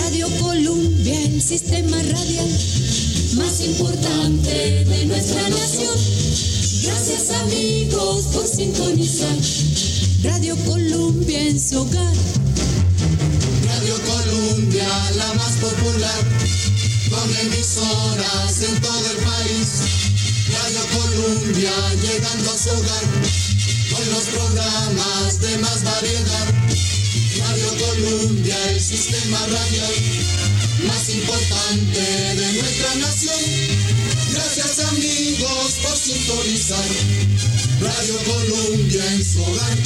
Radio Colombia, el sistema radial más importante de nuestra nación. Gracias amigos por sintonizar. Radio Colombia en su hogar. Radio Colombia, la más popular, con emisoras en todo el país. Radio Colombia, llegando a su hogar, con los programas de más variedad. Radio Colombia, el sistema radial más importante de nuestra nación. Gracias amigos por sintonizar. Radio Colombia en su hogar.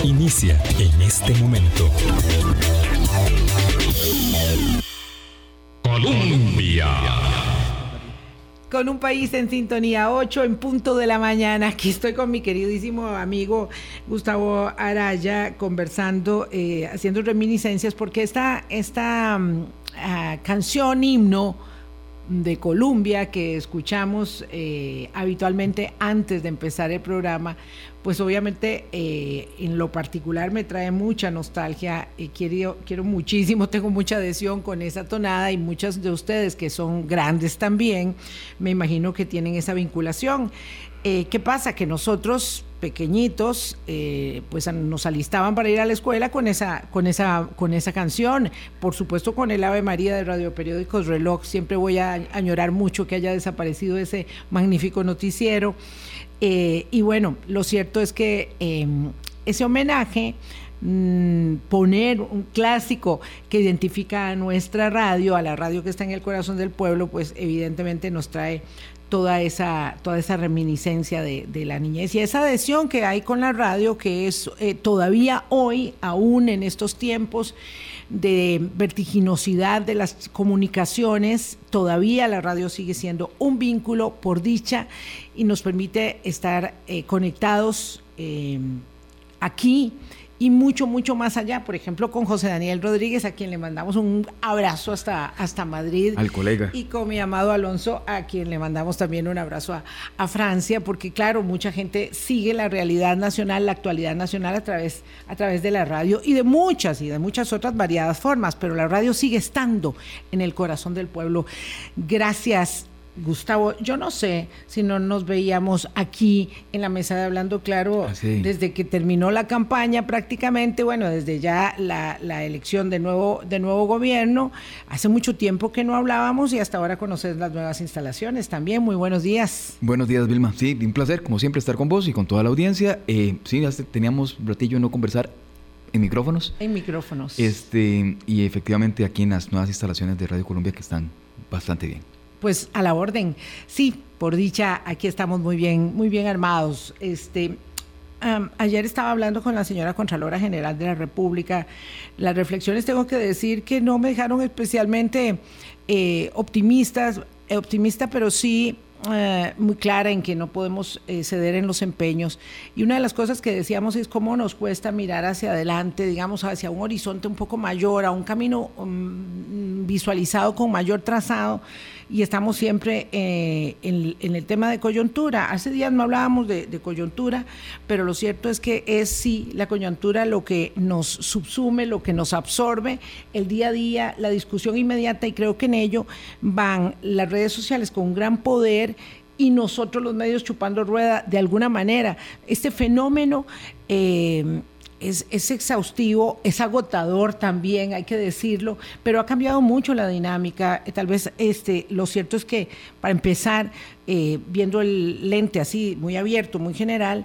Inicia en este momento. Colombia. Con un país en sintonía, 8 en punto de la mañana. Aquí estoy con mi queridísimo amigo Gustavo Araya conversando, eh, haciendo reminiscencias, porque esta, esta mm, ah, canción himno de Colombia que escuchamos eh, habitualmente antes de empezar el programa, pues obviamente eh, en lo particular me trae mucha nostalgia, eh, quiero, quiero muchísimo, tengo mucha adhesión con esa tonada y muchas de ustedes que son grandes también, me imagino que tienen esa vinculación. Eh, ¿Qué pasa? Que nosotros pequeñitos, pues nos alistaban para ir a la escuela con esa, con esa, con esa canción. Por supuesto, con el Ave María de Radio Periódicos Reloj. Siempre voy a añorar mucho que haya desaparecido ese magnífico noticiero. Eh, y bueno, lo cierto es que eh, ese homenaje mm, poner un clásico que identifica a nuestra radio, a la radio que está en el corazón del pueblo, pues evidentemente nos trae toda esa, toda esa reminiscencia de, de la niñez. Y esa adhesión que hay con la radio, que es eh, todavía hoy, aún en estos tiempos de vertiginosidad de las comunicaciones, todavía la radio sigue siendo un vínculo por dicha y nos permite estar eh, conectados eh, aquí y mucho, mucho más allá. Por ejemplo, con José Daniel Rodríguez, a quien le mandamos un abrazo hasta, hasta Madrid. Al colega. Y con mi amado Alonso, a quien le mandamos también un abrazo a, a Francia, porque claro, mucha gente sigue la realidad nacional, la actualidad nacional a través, a través de la radio y de muchas y de muchas otras variadas formas, pero la radio sigue estando en el corazón del pueblo. Gracias. Gustavo, yo no sé si no nos veíamos aquí en la mesa de Hablando Claro Ah, desde que terminó la campaña prácticamente, bueno, desde ya la, la elección de nuevo, de nuevo gobierno. Hace mucho tiempo que no hablábamos y hasta ahora conocer las nuevas instalaciones también. Muy buenos días. Buenos días, Vilma. Sí, un placer, como siempre, estar con vos y con toda la audiencia. Eh, sí, teníamos un ratillo no conversar en micrófonos. En micrófonos. Este, y efectivamente aquí en las nuevas instalaciones de Radio Colombia que están bastante bien. Pues a la orden. Sí, por dicha, aquí estamos muy bien, muy bien armados. Este, ayer estaba hablando con la señora Contralora General de la República. Las reflexiones tengo que decir que no me dejaron especialmente eh, optimistas, eh, optimista, pero sí eh, muy clara en que no podemos ceder en los empeños. Y una de las cosas que decíamos es cómo nos cuesta mirar hacia adelante, digamos, hacia un horizonte un poco mayor, a un camino um, visualizado con mayor trazado. Y estamos siempre eh, en, el tema de coyuntura. Hace días no hablábamos de, de coyuntura, pero lo cierto es que es sí la coyuntura lo que nos subsume, lo que nos absorbe el día a día, la discusión inmediata, y creo que en ello van las redes sociales con un gran poder y nosotros los medios chupando rueda de alguna manera. Este fenómeno eh, es, exhaustivo, es agotador también, hay que decirlo, pero ha cambiado mucho la dinámica. Eh, Tal vez este, lo cierto es que, para empezar, eh, viendo el lente así, muy abierto, muy general,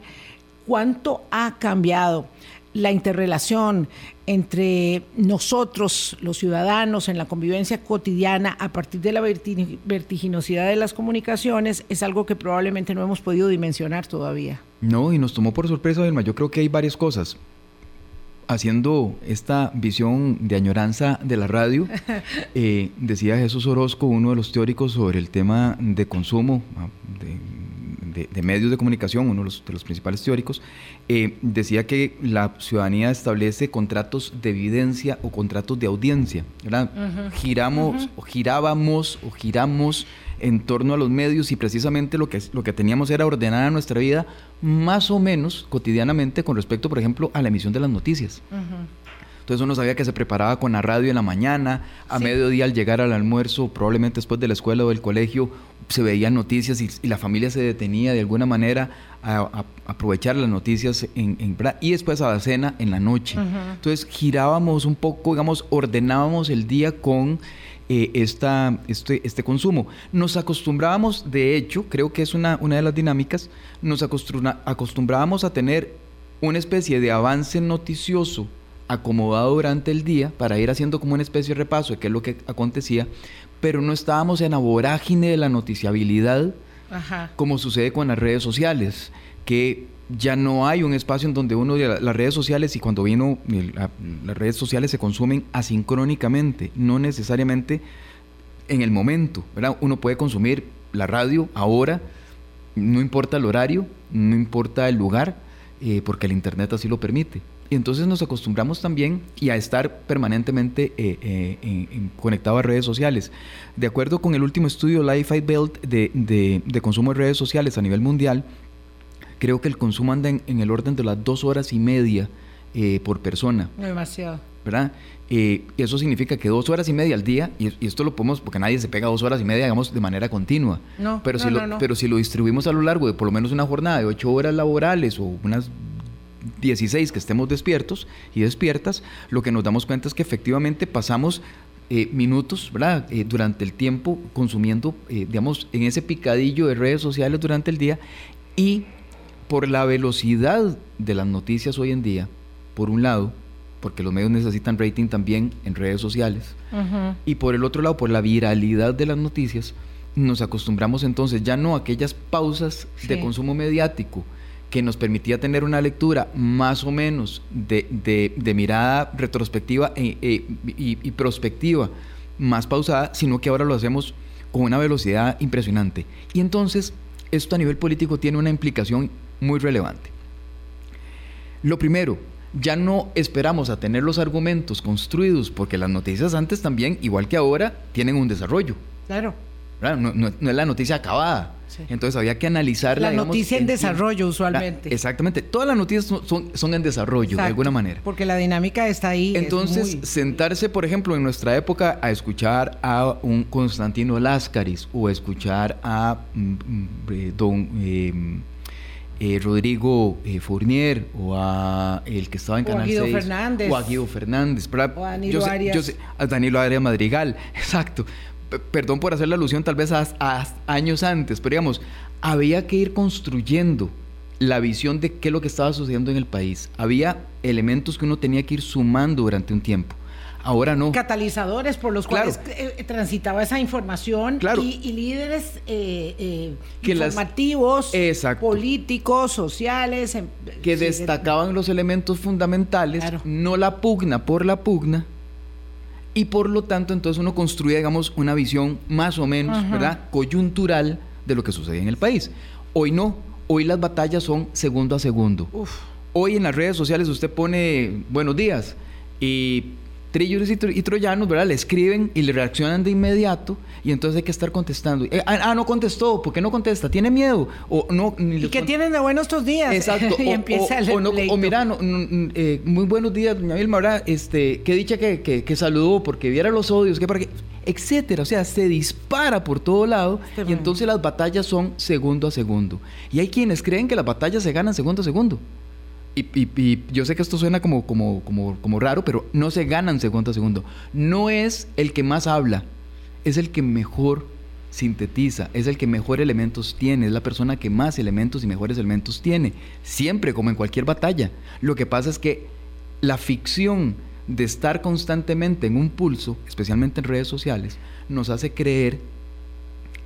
cuánto ha cambiado la interrelación entre nosotros, los ciudadanos, en la convivencia cotidiana a partir de la verti- vertiginosidad de las comunicaciones, es algo que probablemente no hemos podido dimensionar todavía. No, y nos tomó por sorpresa, Vilma. Yo creo que hay varias cosas. Haciendo esta visión de añoranza de la radio, eh, decía Jesús Orozco, uno de los teóricos sobre el tema de consumo ah, de, medios de comunicación, uno de los, principales teóricos, eh, decía que la ciudadanía establece contratos de evidencia o contratos de audiencia. Giramos, o girábamos o giramos en torno a los medios y precisamente lo que, lo que teníamos era ordenar nuestra vida más o menos cotidianamente con respecto, por ejemplo, a la emisión de las noticias. Entonces uno sabía que se preparaba con la radio en la mañana, a mediodía al llegar al almuerzo, probablemente después de la escuela o del colegio, se veían noticias y, la familia se detenía de alguna manera a, aprovechar las noticias en, y después a la cena en la noche. Entonces girábamos un poco, digamos, ordenábamos el día con eh, esta, este, este, consumo. Nos acostumbrábamos, de hecho, creo que es una, una de las dinámicas, nos acostumbrábamos a tener una especie de avance noticioso acomodado durante el día para ir haciendo como una especie de repaso de qué es lo que acontecía, pero no estábamos en la vorágine de la noticiabilidad como sucede con las redes sociales, que ya no hay un espacio en donde uno, las redes sociales y cuando vino, las redes sociales se consumen asincrónicamente, no necesariamente en el momento. Uno puede consumir la radio ahora, no importa el horario, no importa el lugar, eh, porque el Internet así lo permite. Y entonces nos acostumbramos también y a estar permanentemente eh, eh, conectado a redes sociales. De acuerdo con el último estudio Life Belt de, de, de consumo de redes sociales a nivel mundial, creo que el consumo anda en, el orden de las dos horas y media eh, por persona. Demasiado. ¿Verdad? Eh, eso significa que dos horas y media al día, y, esto lo podemos, porque nadie se pega dos horas y media, digamos, de manera continua. No, pero, si lo, pero si lo distribuimos a lo largo de por lo menos una jornada de ocho horas laborales o unas 16 que estemos despiertos y despiertas, lo que nos damos cuenta es que efectivamente pasamos eh, minutos, ¿verdad? durante el tiempo consumiendo, digamos, en ese picadillo de redes sociales durante el día y por la velocidad de las noticias hoy en día, por un lado, porque los medios necesitan rating también en redes sociales, y por el otro lado, por la viralidad de las noticias, nos acostumbramos entonces ya no a aquellas pausas de consumo mediático que nos permitía tener una lectura más o menos de, mirada retrospectiva e, e, y, y prospectiva más pausada, sino que ahora lo hacemos con una velocidad impresionante. Y entonces, esto a nivel político tiene una implicación muy relevante. Lo primero, ya no esperamos a tener los argumentos construidos, porque las noticias antes también, igual que ahora, tienen un desarrollo. Claro. No, es la noticia acabada. Entonces había que analizarla. La noticia en, desarrollo, usualmente. exactamente. Todas las noticias son, son, en desarrollo, de alguna manera. Porque la dinámica está ahí. Entonces, sentarse, por ejemplo, en nuestra época a escuchar a un Constantino Láscaris o a escuchar a mm, mm, eh, don. Eh, eh, Rodrigo eh, Fournier o a el que estaba en Canal Guido 6 Fernández. o a Guido Fernández o a Danilo Arias. a Danilo Arias Madrigal exacto perdón por hacer la alusión tal vez a, años antes pero digamos había que ir construyendo la visión de qué es lo que estaba sucediendo en el país había elementos que uno tenía que ir sumando durante un tiempo Ahora no. Catalizadores por los cuales eh, transitaba esa información claro. y, líderes eh, eh informativos, políticos, sociales. Em, que destacaban los elementos fundamentales, no la pugna por la pugna. Y por lo tanto, entonces uno construía, digamos, una visión más o menos, ¿verdad? Coyuntural de lo que sucede en el país. Hoy no. Hoy las batallas son segundo a segundo. Hoy en las redes sociales usted pone buenos días y trillos y, troyanos, ¿verdad? Le escriben y le reaccionan de inmediato y entonces hay que estar contestando. Eh, ah, ah, no contestó, ¿por qué no contesta? ¿Tiene miedo? O no, ¿Y qué tienen de buenos estos días? Exacto. y o, empieza o, o, mira, eh, muy buenos días, doña Vilma, ¿verdad? Este, qué dicha que, que, saludó porque viera los odios, que para qué, etcétera. O sea, se dispara por todo lado y entonces las batallas son segundo a segundo. Y hay quienes creen que las batallas se ganan segundo a segundo y, yo sé que esto suena como, como, como, como raro, pero no se ganan segundo a segundo. No es el que más habla, es el que mejor sintetiza, es el que mejor elementos tiene, es la persona que más elementos y mejores elementos tiene. Siempre, como en cualquier batalla. Lo que pasa es que la ficción de estar constantemente en un pulso, especialmente en redes sociales, nos hace creer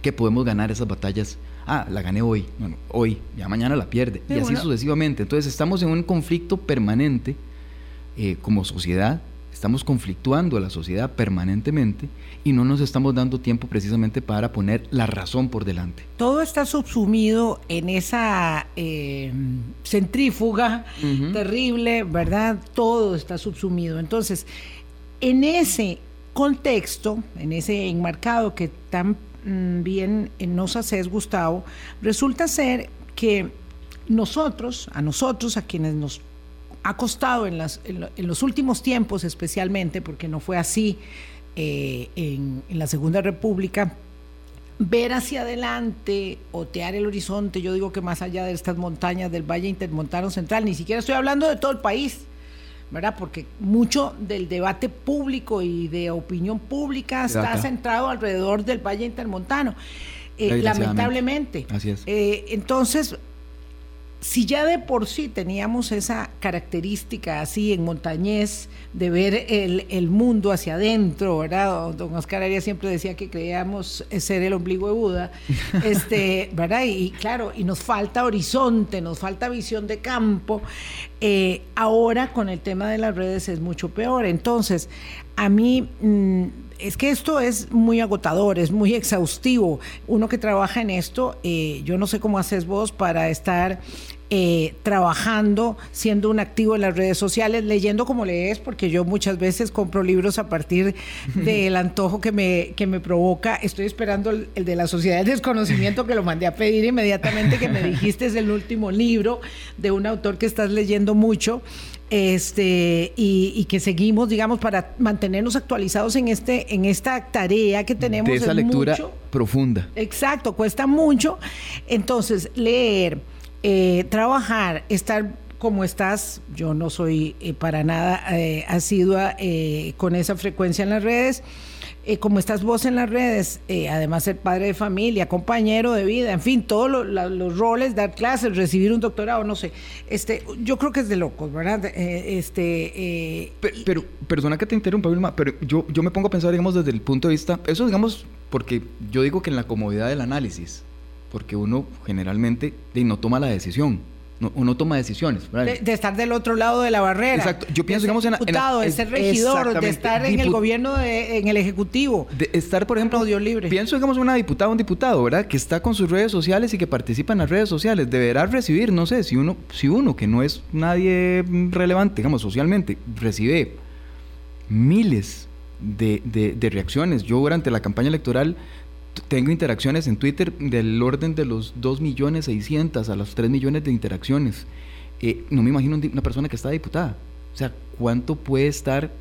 que podemos ganar esas batallas ah, la gané hoy, bueno, hoy, ya mañana la pierde, y así sucesivamente. Entonces estamos en un conflicto permanente eh, como sociedad, estamos conflictuando a la sociedad permanentemente y no nos estamos dando tiempo precisamente para poner la razón por delante. Todo está subsumido en esa eh, centrífuga terrible, ¿verdad? Todo está subsumido. Entonces, en ese contexto, en ese enmarcado que tan bien nos haces, Gustavo, resulta ser que nosotros, a nosotros, a quienes nos ha costado en, las, en, los últimos tiempos especialmente, porque no fue así eh, en, en la Segunda República, ver hacia adelante, otear el horizonte, yo digo que más allá de estas montañas del Valle Intermontano Central, ni siquiera estoy hablando de todo el país, ¿verdad? Porque mucho del debate público y de opinión pública está centrado alrededor del Valle Intermontano, eh, lamentablemente. Así es. Eh, entonces, si ya de por sí teníamos esa característica así en montañés de ver el, mundo hacia adentro, ¿verdad? Don Oscar Arias siempre decía que creíamos ser el ombligo de Buda, este, ¿verdad? Y, claro, y nos falta horizonte, nos falta visión de campo. Eh, ahora con el tema de las redes es mucho peor. Entonces, a mí... Mm, es que esto es muy agotador, es muy exhaustivo. Uno que trabaja en esto, eh, yo no sé cómo haces vos para estar eh, trabajando, siendo un activo en las redes sociales, leyendo como lees, porque yo muchas veces compro libros a partir del antojo que me, que me provoca. Estoy esperando el, de la Sociedad del Desconocimiento, que lo mandé a pedir inmediatamente, que me dijiste es el último libro de un autor que estás leyendo mucho. Este y, que seguimos digamos para mantenernos actualizados en este en esta tarea que tenemos de esa lectura profunda. Exacto cuesta mucho. Entonces leer eh, trabajar, estar como estás, yo no soy eh, para nada eh, asidua con esa frecuencia en las redes, como estás vos en las redes, además ser padre de familia, compañero de vida, en fin, todos los roles, dar clases, recibir un doctorado, no sé, este, yo creo que es de locos, ¿verdad? este, pero, persona que te interrumpa, Vilma, pero yo, yo me pongo a pensar, digamos, desde el punto de vista, eso digamos, porque yo digo que en la comodidad del análisis, porque uno generalmente no toma la decisión. No, uno toma decisiones. De, estar del otro lado de la barrera. Exacto. Yo pienso, digamos, en, diputado, de ser regidor, de estar en el gobierno, en el ejecutivo. De estar, por ejemplo, Dios libre. pienso, digamos, una diputada, un diputado, ¿verdad? Que está con sus redes sociales y que participa en las redes sociales. Deberá recibir, no sé, si uno, si uno que no es nadie relevante, digamos, socialmente, recibe miles de, de reacciones. Yo durante la campaña electoral tengo interacciones en Twitter del orden de los 2 millones 600 a los 3 millones de interacciones. Eh, no me imagino una persona que está diputada. O sea, ¿cuánto puede estar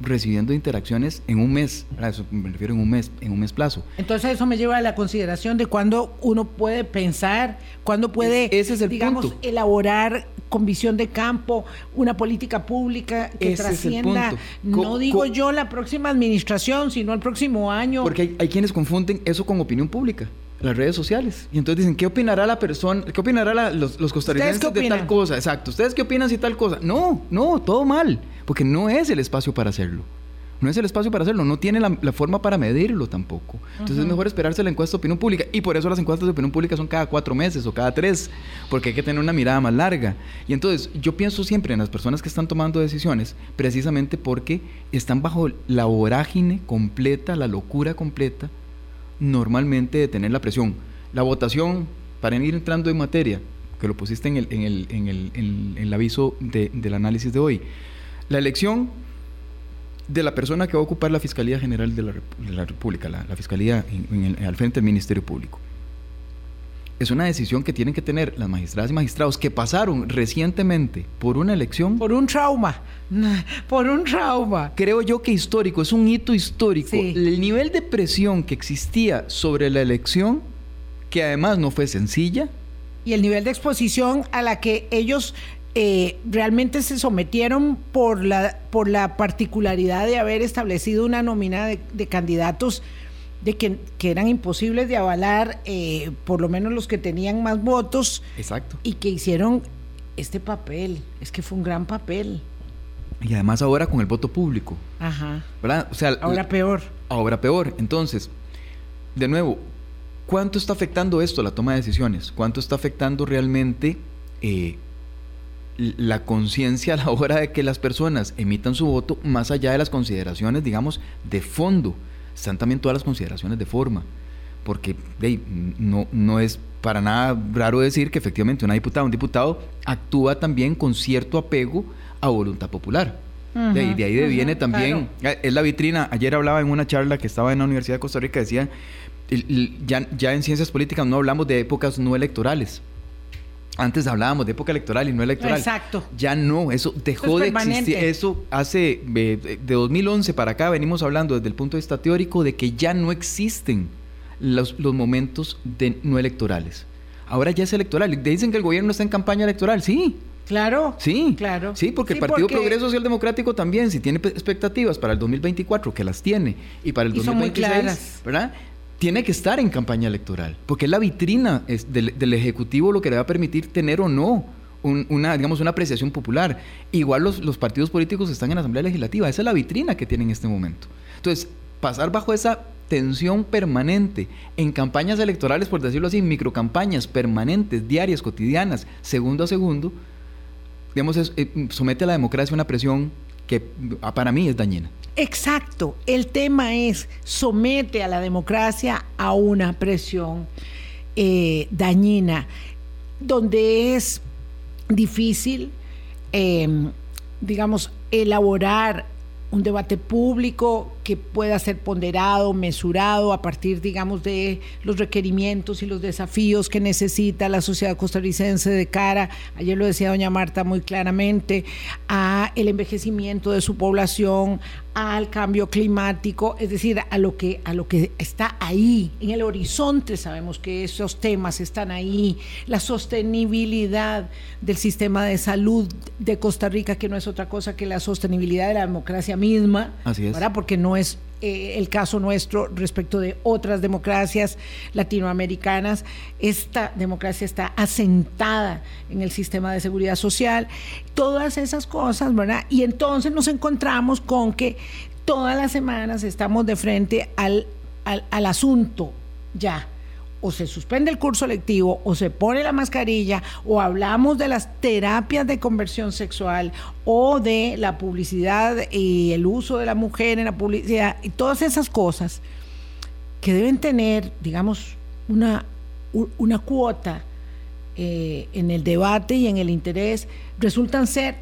recibiendo interacciones en un mes, eso me refiero en un mes, en un mes plazo. Entonces eso me lleva a la consideración de cuándo uno puede pensar, cuándo puede, digamos, elaborar con visión de campo una política pública que trascienda, no digo yo la próxima administración, sino el próximo año. Porque hay, hay quienes confunden eso con opinión pública las redes sociales. Y entonces dicen, ¿qué opinará la persona, qué opinará los, los, costarricenses de tal cosa? Exacto, ¿ustedes qué opinan si tal cosa? No, no, todo mal, porque no es el espacio para hacerlo. No es el espacio para hacerlo, no tiene la, forma para medirlo tampoco. Entonces es mejor esperarse la encuesta de opinión pública. Y por eso las encuestas de opinión pública son cada cuatro meses o cada tres, porque hay que tener una mirada más larga. Y entonces yo pienso siempre en las personas que están tomando decisiones, precisamente porque están bajo la vorágine completa, la locura completa normalmente de tener la presión. La votación, para ir entrando en materia, que lo pusiste en el, en el, en el, en el aviso de, del análisis de hoy, la elección de la persona que va a ocupar la Fiscalía General de la, de la República, la, la Fiscalía al frente del Ministerio Público es una decisión que tienen que tener las magistradas y magistrados que pasaron recientemente por una elección. Por un trauma, por un trauma. Creo yo que histórico, es un hito histórico. El nivel de presión que existía sobre la elección, que además no fue sencilla. Y el nivel de exposición a la que ellos eh, realmente se sometieron por la, por la particularidad de haber establecido una nómina de candidatos de que, eran imposibles de avalar, eh, por lo menos los que tenían más votos. Exacto. Y que hicieron este papel. Es que fue un gran papel. Y además ahora con el voto público. Ajá. ¿Verdad? O sea, ahora peor. Ahora peor. Entonces, de nuevo, ¿cuánto está afectando esto, la toma de decisiones? ¿Cuánto está afectando realmente eh, la conciencia a la hora de que las personas emitan su voto, más allá de las consideraciones, digamos, de fondo, están también todas las consideraciones de forma, porque no, no es para nada raro decir que efectivamente una diputada un diputado actúa también con cierto apego a voluntad popular. de, ahí, de ahí viene también, eh, es la vitrina, ayer hablaba en una charla que estaba en la Universidad de Costa Rica, decía, ya, ya en ciencias políticas no hablamos de épocas no electorales, antes hablábamos de época electoral y no electoral. Exacto. Ya no, eso dejó de existir. Eso hace de 2011 para acá venimos hablando desde el punto de vista teórico de que ya no existen los, los momentos de no electorales. Ahora ya es electoral. Dicen que el gobierno está en campaña electoral. Sí, Claro. Sí. Claro. Sí, porque el Partido Progreso Social Democrático también, si tiene expectativas para el 2024, que las tiene, y para el 2026, ¿verdad? Tiene que estar en campaña electoral, porque es la vitrina del, Ejecutivo lo que le va a permitir tener o no una, digamos, una apreciación popular. Igual los, partidos políticos están en la Asamblea Legislativa, esa es la vitrina que tienen en este momento. Entonces, pasar bajo esa tensión permanente en campañas electorales, por decirlo así, microcampañas permanentes, diarias, cotidianas, segundo a segundo, digamos, eh, somete a la democracia una presión que para mí es dañina. Exacto, el tema es somete a la democracia a una presión eh, dañina, donde es difícil, em, digamos, elaborar un debate público que pueda ser ponderado, mesurado a partir, digamos, de los requerimientos y los desafíos que necesita la sociedad costarricense de cara, ayer lo decía doña Marta muy claramente, a el envejecimiento de su población, al cambio climático, es decir, a lo que a lo que está ahí en el horizonte, sabemos que esos temas están ahí, la sostenibilidad del sistema de salud de Costa Rica, que no es otra cosa que la sostenibilidad de la democracia misma, Así es. Porque no es eh, el caso nuestro respecto de otras democracias latinoamericanas. Esta democracia está asentada en el sistema de seguridad social, todas esas cosas, ¿verdad? Y entonces nos encontramos con que todas las semanas estamos de frente al, al, al asunto ya o se suspende el curso lectivo, o se pone la mascarilla, o hablamos de las terapias de conversión sexual, o de la publicidad y el uso de la mujer en la publicidad, y todas esas cosas que deben tener, digamos, una, una cuota eh, en el debate y en el interés, resultan ser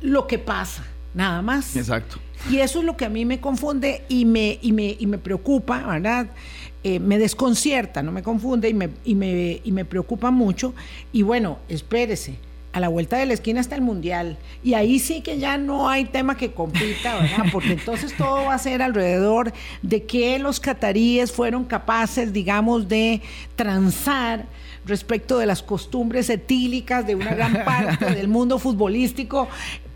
lo que pasa, nada más. Exacto. Y eso es lo que a mí me confunde y me, y me, y me preocupa, ¿verdad? Eh, me desconcierta, no me confunde y me, y, me, y me preocupa mucho. Y bueno, espérese, a la vuelta de la esquina está el mundial. Y ahí sí que ya no hay tema que compita, ¿verdad? Porque entonces todo va a ser alrededor de que los cataríes fueron capaces, digamos, de transar respecto de las costumbres etílicas de una gran parte del mundo futbolístico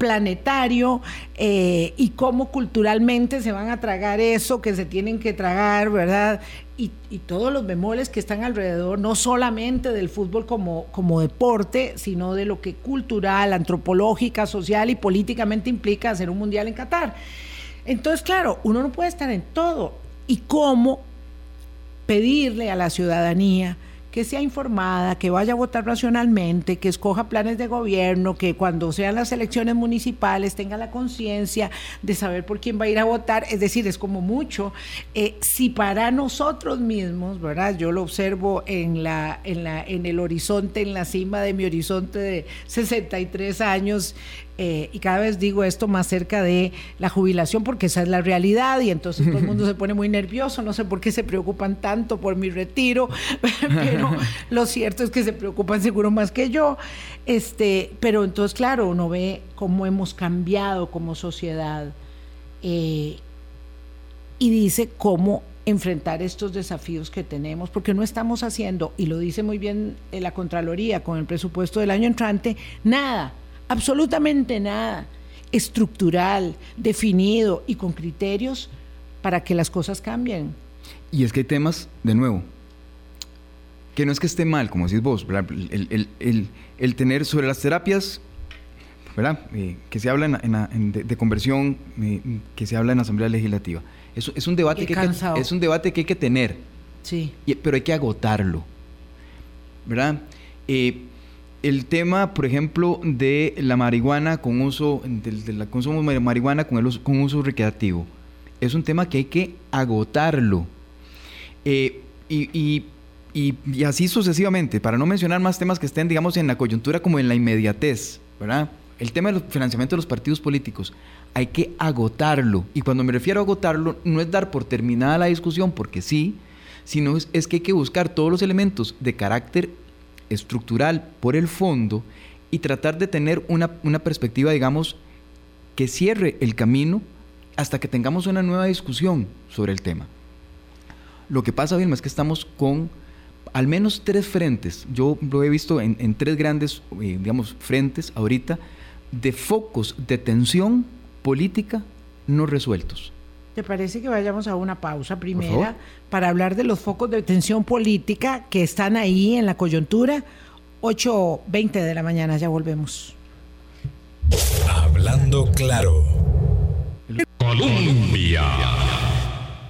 planetario eh, y cómo culturalmente se van a tragar eso que se tienen que tragar, ¿verdad? Y, todos los bemoles que están alrededor, no solamente del fútbol como, como deporte, sino de lo que cultural, antropológica, social y políticamente implica hacer un mundial en Qatar. Entonces, claro, uno no puede estar en todo. ¿Y cómo pedirle a la ciudadanía? Que sea informada, que vaya a votar racionalmente, que escoja planes de gobierno, que cuando sean las elecciones municipales tenga la conciencia de saber por quién va a ir a votar. Es decir, es como mucho. Eh, si para nosotros mismos, ¿verdad? Yo lo observo en, la, en, la, en el horizonte, en la cima de mi horizonte de 63 años, eh, y cada vez digo esto más cerca de la jubilación porque esa es la realidad y entonces todo el mundo se pone muy nervioso, no sé por qué se preocupan tanto por mi retiro, pero lo cierto es que se preocupan seguro más que yo. Este, pero entonces, claro, uno ve cómo hemos cambiado como sociedad eh, y dice cómo enfrentar estos desafíos que tenemos, porque no estamos haciendo, y lo dice muy bien la Contraloría con el presupuesto del año entrante, nada absolutamente nada estructural, definido y con criterios para que las cosas cambien. Y es que hay temas, de nuevo, que no es que esté mal, como decís vos, el, tener sobre las terapias, ¿verdad? Eh, que se habla en, de, conversión, eh, que se habla en la Asamblea Legislativa. Eso es un debate, que hay que, es un debate que hay que tener, sí. pero hay que agotarlo, ¿verdad? Eh, el tema, por ejemplo, de la marihuana con uso, del, consumo de marihuana con, el uso recreativo. Es un tema que hay que agotarlo. Eh, y, así sucesivamente, para no mencionar más temas que estén, digamos, en la coyuntura como en la inmediatez, ¿verdad? El tema del financiamiento de los partidos políticos, hay que agotarlo. Y cuando me refiero a agotarlo, no es dar por terminada la discusión, porque sí, sino es que hay que buscar todos los elementos de carácter estructural por el fondo y tratar de tener una, perspectiva, digamos, que cierre el camino hasta que tengamos una nueva discusión sobre el tema. Lo que pasa, Vilma, es que estamos con al menos tres frentes. Yo lo he visto en, tres grandes, eh, digamos, frentes ahorita de focos de tensión política no resueltos. ¿Te parece que vayamos a una pausa primera para hablar de los focos de tensión política que están ahí en la coyuntura? 8.20 de la mañana, ya volvemos. Hablando claro. Colombia.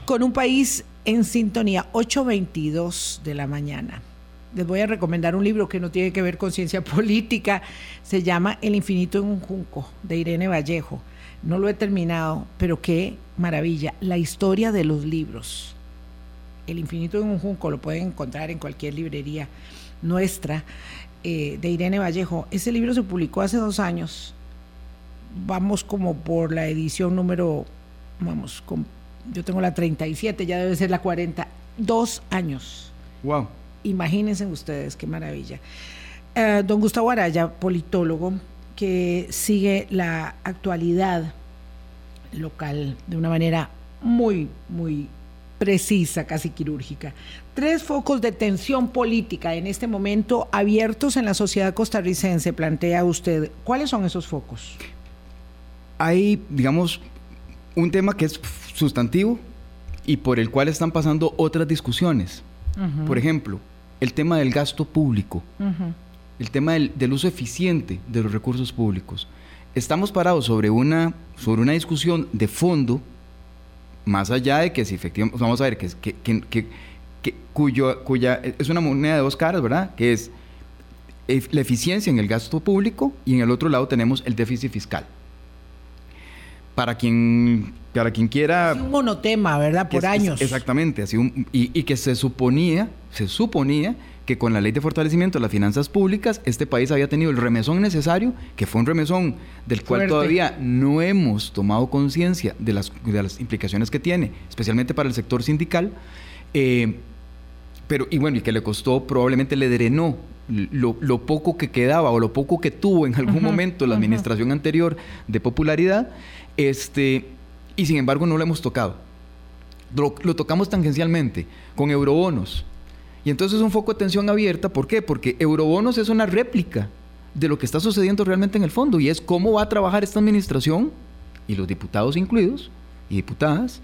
Con un país en sintonía, 8.22 de la mañana. Les voy a recomendar un libro que no tiene que ver con ciencia política. Se llama El infinito en un junco, de Irene Vallejo no lo he terminado, pero qué maravilla. La historia de los libros. El infinito en un junco lo pueden encontrar en cualquier librería nuestra eh, de Irene Vallejo. Ese libro se publicó hace dos años. Vamos como por la edición número, vamos, con, yo tengo la 37, ya debe ser la 40. Dos años. Wow. Imagínense ustedes, qué maravilla. Eh, don Gustavo Araya, politólogo, que sigue la actualidad local de una manera muy, muy precisa, casi quirúrgica. Tres focos de tensión política en este momento abiertos en la sociedad costarricense, plantea usted. ¿Cuáles son esos focos? Hay, digamos, un tema que es sustantivo y por el cual están pasando otras discusiones. Por ejemplo, el tema del gasto público el tema del, uso eficiente de los recursos públicos. Estamos parados sobre una, sobre una discusión de fondo, más allá de que si efectivamente, vamos a ver, que, que, que, cuyo, cuya, es una moneda de dos caras, ¿verdad? Que es la eficiencia en el gasto público y en el otro lado tenemos el déficit fiscal. Para quien, para quien quiera... Es un monotema, ¿verdad? Por años. exactamente, así y, y que se suponía, se suponía que con la ley de fortalecimiento de las finanzas públicas este país había tenido el remesón necesario, que fue un remesón del cual todavía no hemos tomado conciencia de las, de las implicaciones que tiene, especialmente para el sector sindical, eh, pero y bueno, y que le costó, probablemente le drenó lo, poco que quedaba o lo poco que tuvo en algún momento la administración anterior de popularidad, este, y sin embargo no lo hemos tocado. lo tocamos tangencialmente con eurobonos y entonces es un foco de atención abierta, ¿por qué? Porque Eurobonos es una réplica de lo que está sucediendo realmente en el fondo y es cómo va a trabajar esta administración y los diputados incluidos y diputadas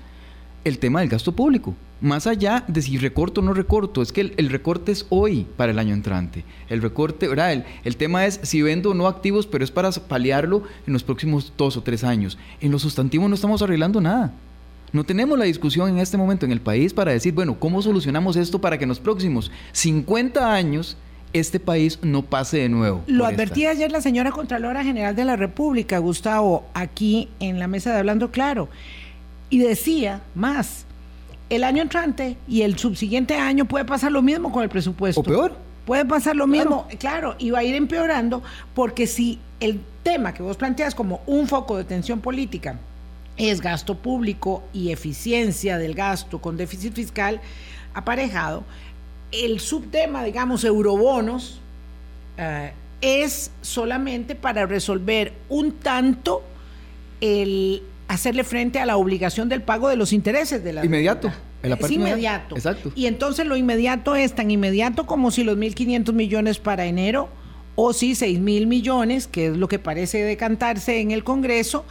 el tema del gasto público. Más allá de si recorto o no recorto, es que el, recorte es hoy para el año entrante. El recorte, ¿verdad? El, el, tema es si vendo o no activos, pero es para paliarlo en los próximos dos o tres años. En los sustantivos no estamos arreglando nada. No tenemos la discusión en este momento en el país para decir, bueno, ¿cómo solucionamos esto para que en los próximos 50 años este país no pase de nuevo? Lo advertía ayer la señora Contralora General de la República, Gustavo, aquí en la mesa de Hablando Claro, y decía más, el año entrante y el subsiguiente año puede pasar lo mismo con el presupuesto. O peor. Puede pasar lo mismo, claro, y va a ir empeorando, porque si el tema que vos planteas como un foco de tensión política es gasto público y eficiencia del gasto con déficit fiscal aparejado. El subtema, digamos, eurobonos, eh, es solamente para resolver un tanto el hacerle frente a la obligación del pago de los intereses de la inmediato. es inmediato. Exacto. Y entonces lo inmediato es tan inmediato como si los 1.500 millones para enero o si 6.000 millones, que es lo que parece decantarse en el Congreso,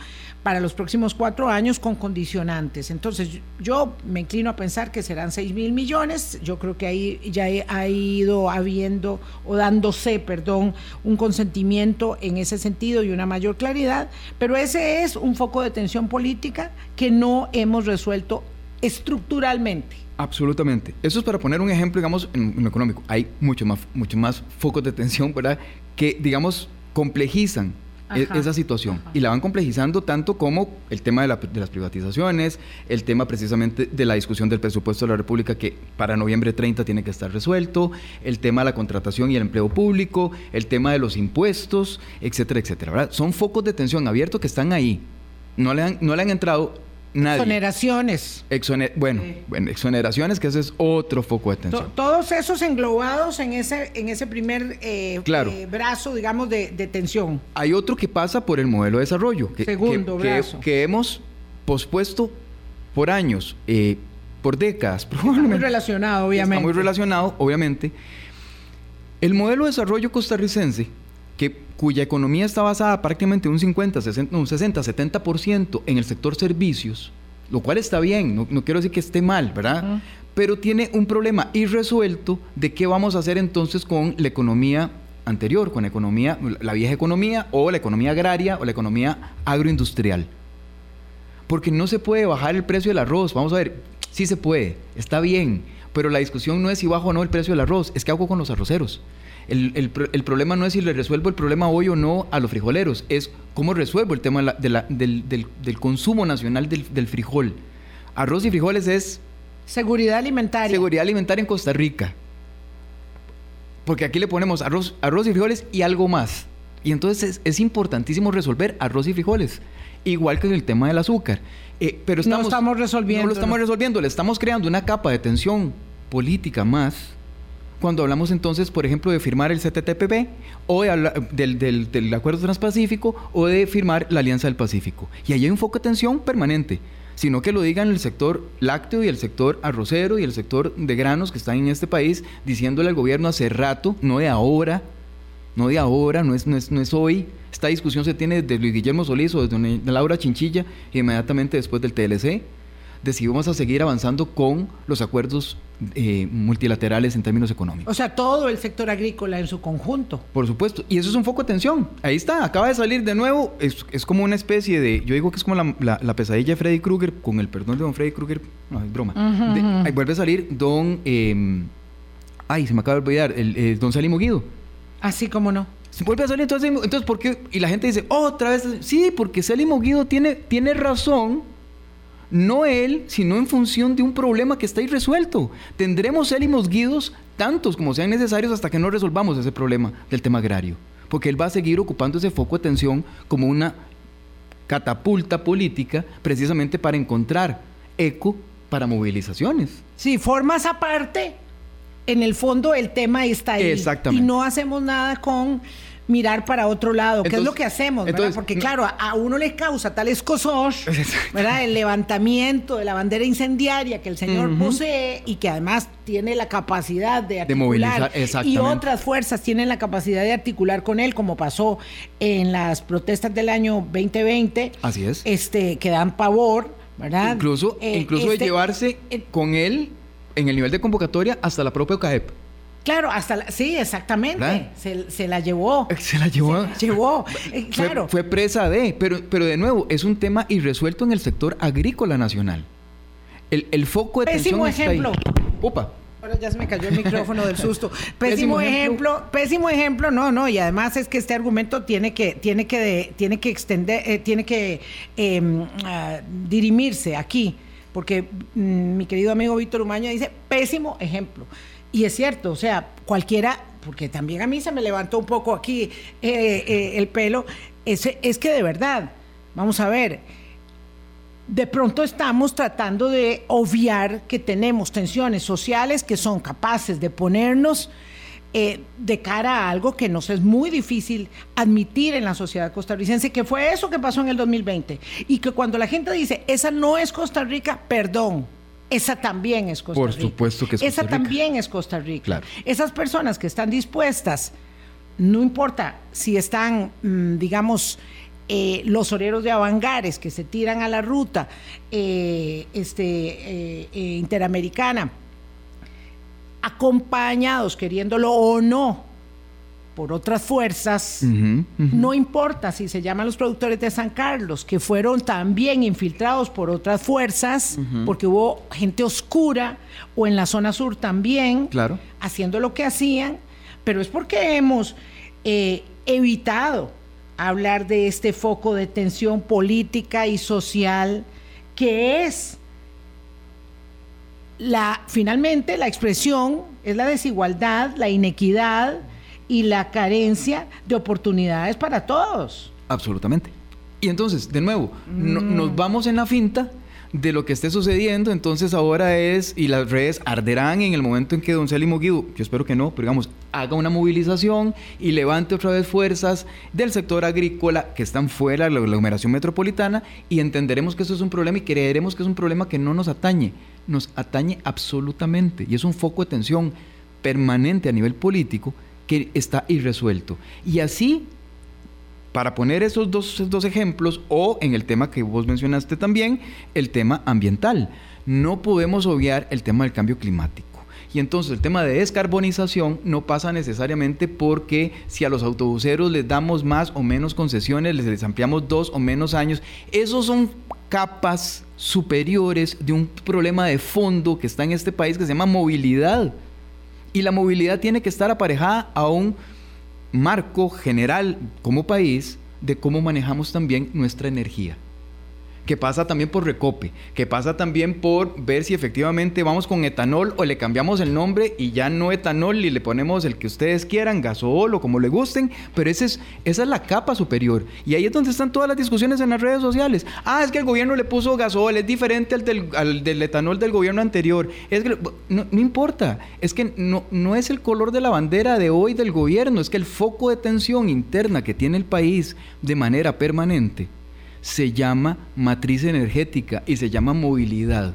para los próximos cuatro años con condicionantes. Entonces, yo me inclino a pensar que serán 6 mil millones. Yo creo que ahí ya ha ido habiendo o dándose, perdón, un consentimiento en ese sentido y una mayor claridad. Pero ese es un foco de tensión política que no hemos resuelto estructuralmente Absolutamente. Eso es para poner un ejemplo, digamos, en, lo económico. Hay muchos más, mucho más focos de tensión, ¿verdad? Que, digamos, complejizan Ajá, esa situación ajá. y la van complejizando tanto como el tema de, la- de las privatizaciones, el tema precisamente de la discusión del presupuesto de la República que para noviembre 30 tiene que estar resuelto, el tema de la contratación y el empleo público, el tema de los impuestos, etcétera, etcétera. ¿verdad? Son focos de tensión abiertos que están ahí. No le han, no le han entrado nadie. Exoneraciones. Exone- bueno, bueno, exoneraciones, que ese es otro foco de To- tensión. todos esos englobados en ese, en ese primer eh, Claro. eh, brazo, digamos, de, de tensión. Hay otro que pasa por el modelo de desarrollo, que, Segundo que- brazo. que hemos pospuesto por años, eh, por décadas, Muy probablemente. relacionado, obviamente. Está muy relacionado, obviamente. El modelo de desarrollo costarricense, que, cuya economía está basada prácticamente un 50, 60, un 60, 70% en el sector servicios, lo cual está bien, no, no quiero decir que esté mal, ¿verdad? Pero tiene un problema irresuelto de qué vamos a hacer entonces con la economía anterior, con la economía, la vieja economía o la economía agraria o la economía agroindustrial. Porque no se puede bajar el precio del arroz. Vamos a ver, sí se puede, está bien, pero la discusión no es si bajo o no el precio del arroz, es qué hago con los arroceros. El, el el problema no es si le resuelvo el problema hoy o no a los frijoleros, es cómo resuelvo el tema de la- de la- del, del- del consumo nacional del, del frijol. Arroz y frijoles es Seguridad alimentaria. seguridad alimentaria en Costa Rica. Porque aquí le ponemos arroz, arroz y frijoles y algo más. Y entonces es, es importantísimo resolver arroz y frijoles. Igual que en el tema del azúcar. Eh, pero No estamos, estamos resolviendo, No lo estamos resolviendo. Le estamos creando una capa de tensión política más. Cuando hablamos entonces, por ejemplo, de firmar el CTTPP o de del, Acuerdo Transpacífico o de firmar la Alianza del Pacífico. Y ahí hay un foco de tensión permanente. Sino que lo digan el sector lácteo y el sector arrocero y el sector de granos que están en este país diciéndole al gobierno hace rato, no de ahora, no de ahora, no es, no es, no es hoy. Esta discusión se tiene desde Luis Guillermo Solís o desde Laura Chinchilla, inmediatamente después del TLC, de si vamos a seguir avanzando con los acuerdos eh, multilaterales en términos económicos. O sea, todo el sector agrícola en su conjunto. Por supuesto, y eso es un foco de tensión. Ahí está, acaba de salir de nuevo. Es, es como una especie de. Yo digo que es como la, la- la pesadilla de Freddy Krueger, con el perdón de don Freddy Krueger. No, es broma. De- ahí vuelve a salir don. eh, ay, se me acaba de olvidar. El, eh, don Salim Guido. Así como no. Se vuelve a salir entonces, entonces ¿por qué? Y la gente dice, otra vez, sí, porque Salim Guido tiene, tiene razón, no él, sino en función de un problema que está irresuelto. Tendremos Salimos Guidos tantos como sean necesarios hasta que no resolvamos ese problema del tema agrario, porque él va a seguir ocupando ese foco de tensión como una catapulta política precisamente para encontrar eco para movilizaciones. Sí, formas aparte, en el fondo el tema está ahí. Exactamente. Y no hacemos nada con mirar para otro lado, que es Entonces- lo que hacemos, ¿verdad? entonces, Porque no- claro, a, a uno le causa tal escosor, ¿verdad? El levantamiento de la bandera incendiaria que el señor Ujú. posee y que además tiene la capacidad de articular. movilizar, y exactamente. otras fuerzas tienen la capacidad de articular con él, como pasó en las protestas del año 2020. Así es. Este, que dan pavor, ¿verdad? Incluso, Eh, incluso este- de llevarse eh, con él en el nivel de convocatoria hasta la propia OCAEP. Claro, hasta la- sí, exactamente. Se, se la llevó. Se la llevó. Se la llevó. Eh, Fue- claro. Fue, presa de, pero, pero de nuevo, es un tema irresuelto en el sector agrícola nacional. El, el foco de Pésimo tensión ejemplo. está ahí. Opa. Ahora ya se me cayó el micrófono del susto. Pésimo, Pésimo ejemplo. ejemplo. pésimo ejemplo, no, no, y además es que este argumento tiene que, tiene que, de- tiene que extender, eh, tiene que eh, ah, dirimirse aquí, porque mm, mi querido amigo Víctor Umaña dice pésimo ejemplo. Y es cierto, o sea, cualquiera, porque también a mí se me levantó un poco aquí eh, eh, el pelo, es, es que de verdad, vamos a ver, de pronto estamos tratando de obviar que tenemos tensiones sociales que son capaces de ponernos eh, de cara a algo que nos es muy difícil admitir en la sociedad costarricense, que fue eso que pasó en el 2020. Y que cuando la gente dice, esa no es Costa Rica, perdón. Esa también es Costa Por Rica. supuesto que es Esa Costa Rica. también es Costa Rica. Claro. Esas personas que están dispuestas, no importa si están, mm, digamos, eh, los oreros de Avangares que se tiran a la ruta eh, este, eh, interamericana, acompañados, queriéndolo o no, por otras fuerzas, no importa si se llaman los productores de San Carlos, que fueron también infiltrados por otras fuerzas, porque hubo gente oscura, o en la zona sur también, claro. haciendo lo que hacían, pero es porque hemos eh, evitado hablar de este foco de tensión política y social que es la finalmente la expresión es la desigualdad, la inequidad y la carencia de oportunidades para todos. Absolutamente. Y entonces, de nuevo, nos vamos en la finta de lo que esté sucediendo, entonces ahora es, y las redes arderán en el momento en que don Célimo Guido, yo espero que no, pero digamos, haga una movilización y levante otra vez fuerzas del sector agrícola que están fuera de la aglomeración metropolitana y entenderemos que eso es un problema y creeremos que es un problema que no nos atañe, nos atañe absolutamente y es un foco de tensión permanente a nivel político que está irresuelto. Y así para poner esos dos, dos ejemplos, o en el tema que vos mencionaste también, el tema ambiental. No podemos obviar el tema del cambio climático. Y entonces el tema de descarbonización no pasa necesariamente porque si a los autobuseros les damos más o menos concesiones, les, les ampliamos dos o menos años, esos son capas superiores de un problema de fondo que está en este país que se llama movilidad. Y la movilidad tiene que estar aparejada a un marco general como país de cómo manejamos también nuestra energía que pasa también por recope, que pasa también por ver si efectivamente vamos con etanol o le cambiamos el nombre y ya no etanol y le ponemos el que ustedes quieran, gasol o como le gusten, pero ese es, esa es la capa superior. Y ahí es donde están todas las discusiones en las redes sociales. Ah, es que el gobierno le puso gasol, es diferente al del, etanol del gobierno anterior. Es que, no, no, importa, es que no, no es el color de la bandera de hoy del gobierno, es que el foco de tensión interna que tiene el país de manera permanente se llama matriz energética y se llama movilidad.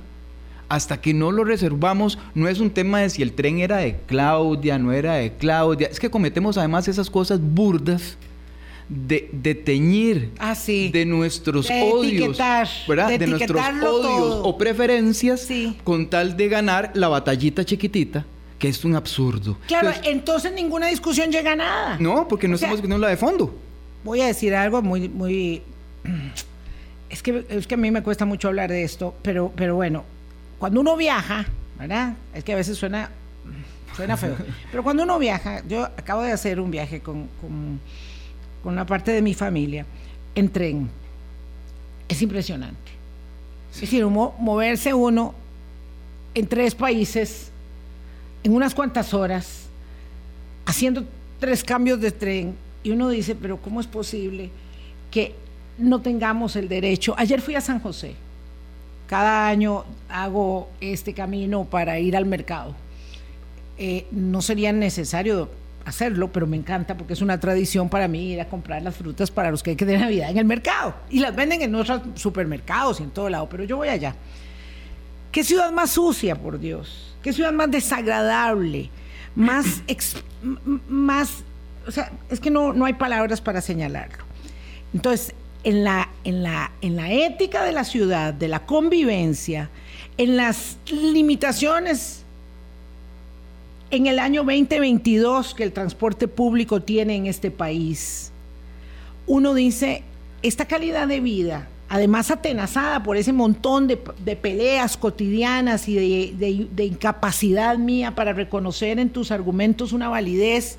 Hasta que no lo reservamos, no es un tema de si el tren era de Claudia, no era de Claudia. Es que cometemos además esas cosas burdas de, teñir ah, de nuestros odios, De, nuestros odios o preferencias con tal de ganar la batallita chiquitita que es un absurdo. Claro, entonces, ninguna discusión llega a nada. No, porque no estamos discutiendo la de fondo. Voy a decir algo muy, muy es que, es que a mí me cuesta mucho hablar de esto, pero, pero bueno, cuando uno viaja, ¿verdad? Es que a veces suena, suena feo, pero cuando uno viaja, yo acabo de hacer un viaje con, con, una parte de mi familia en tren. Es impresionante. Es decir, moverse uno en tres países en unas cuantas horas, haciendo tres cambios de tren, y uno dice, pero ¿cómo es posible que no tengamos el derecho. Ayer fui a San José. Cada año hago este camino para ir al mercado. Eh, no sería necesario hacerlo, pero me encanta porque es una tradición para mí ir a comprar las frutas para los que hay que de Navidad en el mercado. Y las venden en nuestros supermercados y en todo lado, pero yo voy allá. ¿Qué ciudad más sucia, por Dios? ¿Qué ciudad más desagradable? Más, más, o sea, es que no, no hay palabras para señalarlo. Entonces, en la, en, la, en la ética de la ciudad, de la convivencia, en las limitaciones en el año 2022 que el transporte público tiene en este país, uno dice, esta calidad de vida, además atenazada por ese montón de, peleas cotidianas y de, de, incapacidad mía para reconocer en tus argumentos una validez,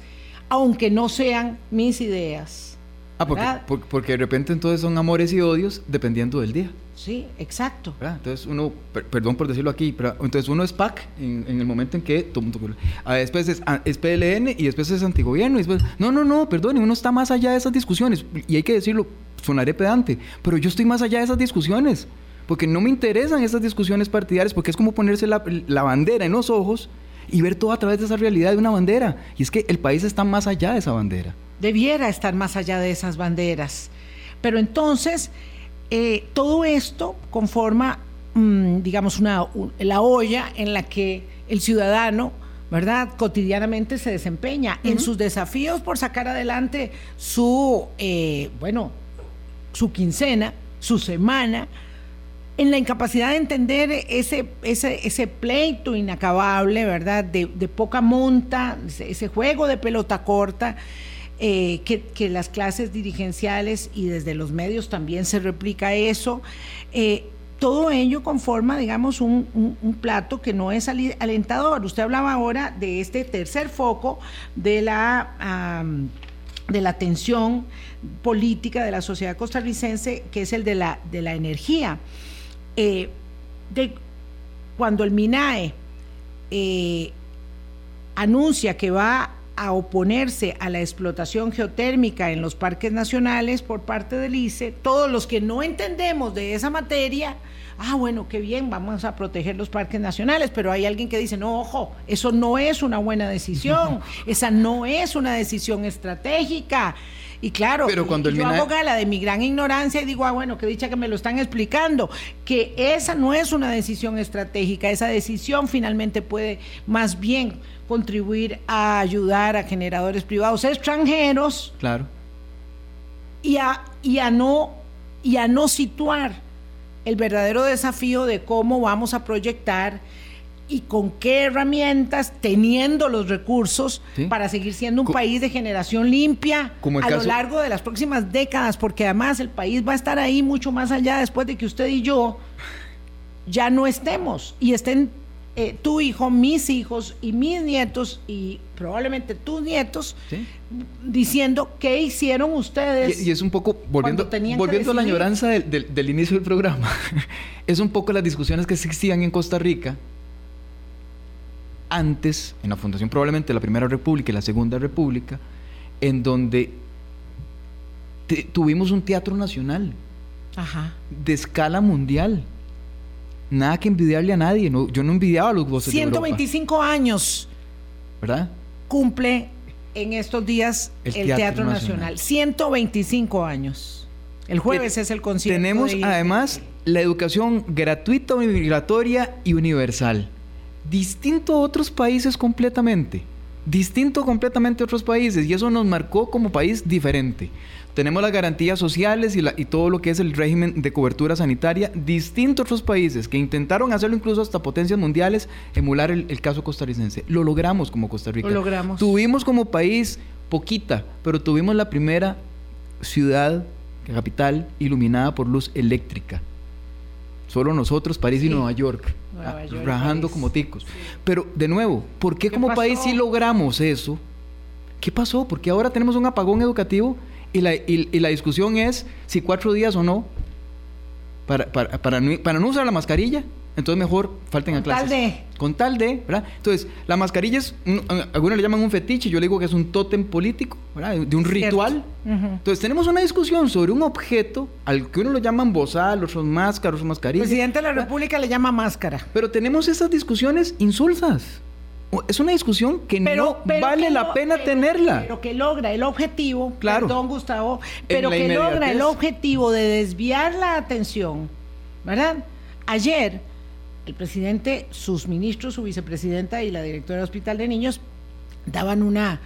aunque no sean mis ideas Ah, porque, de repente entonces son amores y odios dependiendo del día. Sí, exacto. Entonces uno, perdón por decirlo aquí, pero entonces uno es PAC en, el momento en que ah, después es, ah, es, PLN y después es antigobierno. Y después, no, no, no, perdón, uno está más allá de esas discusiones. Y hay que decirlo, sonaré pedante, pero yo estoy más allá de esas discusiones. Porque no me interesan esas discusiones partidarias, porque es como ponerse la, la bandera en los ojos y ver todo a través de esa realidad de una bandera. Y es que el país está más allá de esa bandera debiera estar más allá de esas banderas. Pero entonces, eh, todo esto conforma, mm, digamos, una, la olla en la que el ciudadano, ¿verdad?, cotidianamente se desempeña en sus desafíos por sacar adelante su, eh, bueno, su quincena, su semana, en la incapacidad de entender ese, ese, ese pleito inacabable, ¿verdad? De, poca monta, ese, juego de pelota corta, eh, que, las clases dirigenciales y desde los medios también se replica eso. Eh, todo ello conforma, digamos, un, plato que no es alentador. Usted hablaba ahora de este tercer foco de la, de la tensión política de la sociedad costarricense, que es el de la, de la energía. Eh, de, cuando el MINAE anuncia que va a oponerse a la explotación geotérmica en los parques nacionales por parte del ICE, todos los que no entendemos de esa materia, ah, bueno, qué bien, vamos a proteger los parques nacionales, pero hay alguien que dice, no, ojo, eso no es una buena decisión, esa no es una decisión estratégica. Y claro, Pero cuando yo hago gala de mi gran ignorancia y digo, ah, bueno, que dicha que me lo están explicando, que esa no es una decisión estratégica, esa decisión finalmente puede más bien contribuir a ayudar a generadores privados extranjeros. Claro. Y a, y a no y a no situar el verdadero desafío de cómo vamos a proyectar y con qué herramientas, teniendo los recursos para seguir siendo un país de generación limpia a lo largo de las próximas décadas, porque además el país va a estar ahí mucho más allá después de que usted y yo ya no estemos y estén eh, tu hijo, mis hijos y mis nietos y probablemente tus nietos diciendo qué hicieron ustedes. Y, es un poco, volviendo, volviendo a la añoranza del, del inicio del programa, es un poco las discusiones que existían en Costa Rica antes, en la fundación probablemente de la Primera República y la Segunda República, en donde tuvimos un teatro nacional de escala mundial. Nada que envidiarle a nadie. No, yo no envidiaba a los voces 125 años. ¿Verdad? Cumple en estos días el, Teatro, Nacional. 125 años. El jueves es el concierto. Tenemos además la educación gratuita, obligatoria y universal distinto a otros países completamente. Distinto completamente a otros países. Y eso nos marcó como país diferente. Tenemos las garantías sociales y, y, todo lo que es el régimen de cobertura sanitaria, distinto a otros países que intentaron hacerlo incluso hasta potencias mundiales, emular el, caso costarricense. Lo logramos como Costa Rica. Lo logramos. Tuvimos como país poquita, pero tuvimos la primera ciudad, capital, iluminada por luz eléctrica. Solo nosotros, París y Nueva York. Ah, rajando como ticos. Pero, de nuevo, ¿por qué, como país sí logramos eso? ¿Qué pasó? Porque ahora tenemos un apagón educativo y la, y, la discusión es si cuatro días o no para, para, para, para no usar la mascarilla entonces mejor falten a clases. Con tal de. Con tal de, ¿verdad? Entonces, la mascarilla es, algunos le llaman un fetiche, yo le digo que es un tótem político, ¿verdad? De un ritual. Entonces, tenemos una discusión sobre un objeto al que uno lo llaman bozal, otros máscaros, otros mascarillas. El presidente de la República le llama máscara. Pero tenemos esas discusiones insulsas. Es una discusión que no vale la pena tenerla. Pero que logra el objetivo, claro, perdón Gustavo, pero que logra el objetivo de desviar la atención, ¿verdad? Ayer el presidente, sus ministros, su vicepresidenta y la directora del Hospital de Niños daban una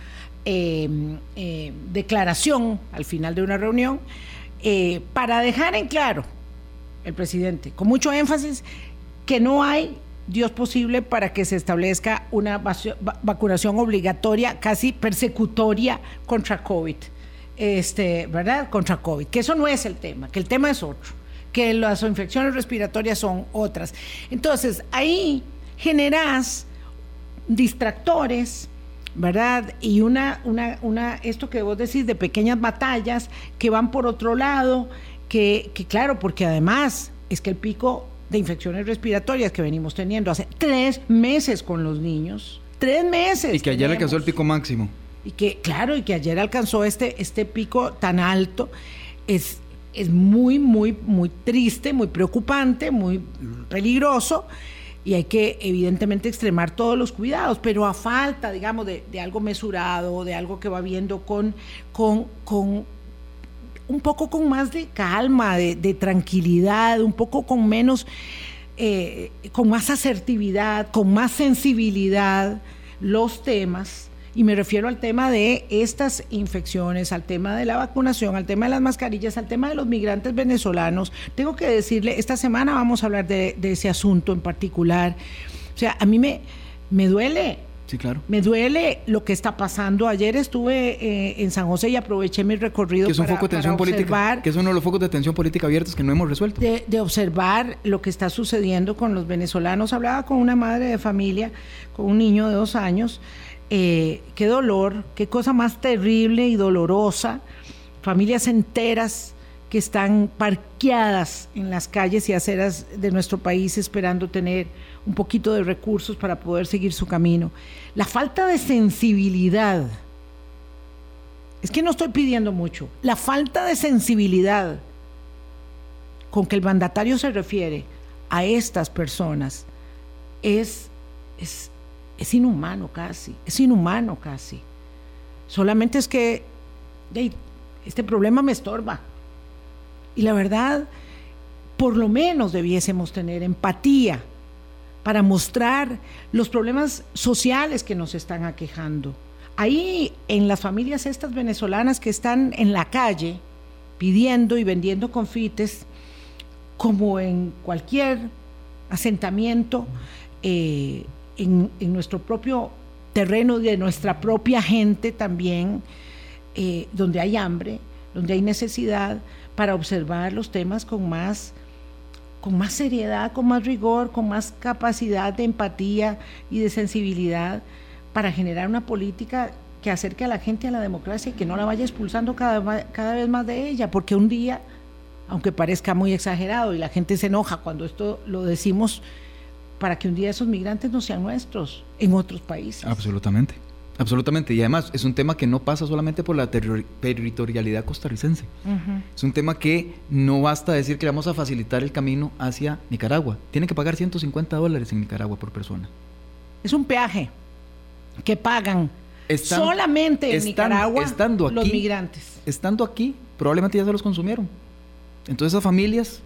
em, eh, declaración al final de una reunión eh, para dejar en claro el presidente, con mucho énfasis, que no hay Dios posible para que se establezca una vacunación obligatoria, casi persecutoria contra COVID, este, ¿verdad? Contra COVID, que eso no es el tema, que el tema es otro que las infecciones respiratorias son otras. Entonces, ahí generas distractores, ¿verdad? Y una, una, una, esto que vos decís de pequeñas batallas que van por otro lado, que, que claro, porque además es que el pico de infecciones respiratorias que venimos teniendo hace tres meses con los niños, tres meses. Y que ayer alcanzó el pico máximo. Y que, claro, y que ayer alcanzó este, este pico tan alto, es, es muy, muy, muy triste, muy preocupante, muy peligroso y hay que evidentemente extremar todos los cuidados, pero a falta, digamos, de, algo mesurado, de algo que va viendo con, con, con un poco con más de calma, de, tranquilidad, un poco con menos, eh, con más asertividad, con más sensibilidad los temas Y me refiero al tema de estas infecciones, al tema de la vacunación, al tema de las mascarillas, al tema de los migrantes venezolanos. Tengo que decirle, esta semana vamos a hablar de, de ese asunto en particular. O sea, a mí me, me duele Sí, claro. me duele lo que está pasando. Ayer estuve eh, en San José y aproveché mi recorrido Que es un para, foco de tensión política. observar, Que es uno de los focos de tensión política abiertos que no hemos resuelto. de, de observar lo que está sucediendo con los venezolanos. Hablaba con una madre de familia, con un niño de dos años. Eh, qué dolor, qué cosa más terrible y dolorosa. Familias enteras que están parqueadas en las calles y aceras de nuestro país esperando tener un poquito de recursos para poder seguir su camino. La falta de sensibilidad, es que no estoy pidiendo mucho, la falta de sensibilidad con que el mandatario se refiere a estas personas es, es, es inhumano casi, es inhumano casi. Solamente es que este problema me estorba. Y la verdad, por lo menos debiésemos tener empatía para mostrar los problemas sociales que nos están aquejando. Ahí en las familias estas venezolanas que están en la calle pidiendo y vendiendo confites, como en cualquier asentamiento, eh, en, nuestro propio terreno de nuestra propia gente también, eh, donde hay hambre, donde hay necesidad, para observar los temas con más con más seriedad, con más rigor, con más capacidad de empatía y de sensibilidad para generar una política que acerque a la gente a la democracia y que no la vaya expulsando cada, cada vez más de ella, porque un día, aunque parezca muy exagerado y la gente se enoja cuando esto lo decimos, para que un día esos migrantes no sean nuestros en otros países. Absolutamente. Absolutamente. Y además es un tema que no pasa solamente por la territorialidad costarricense. Uh -huh. Es un tema que no basta decir que vamos a facilitar el camino hacia Nicaragua. Tienen que pagar 150 dólares en Nicaragua por persona. Es un peaje que pagan están, solamente en están, Nicaragua estando aquí, los migrantes. Estando aquí, probablemente ya se los consumieron. Entonces esas familias,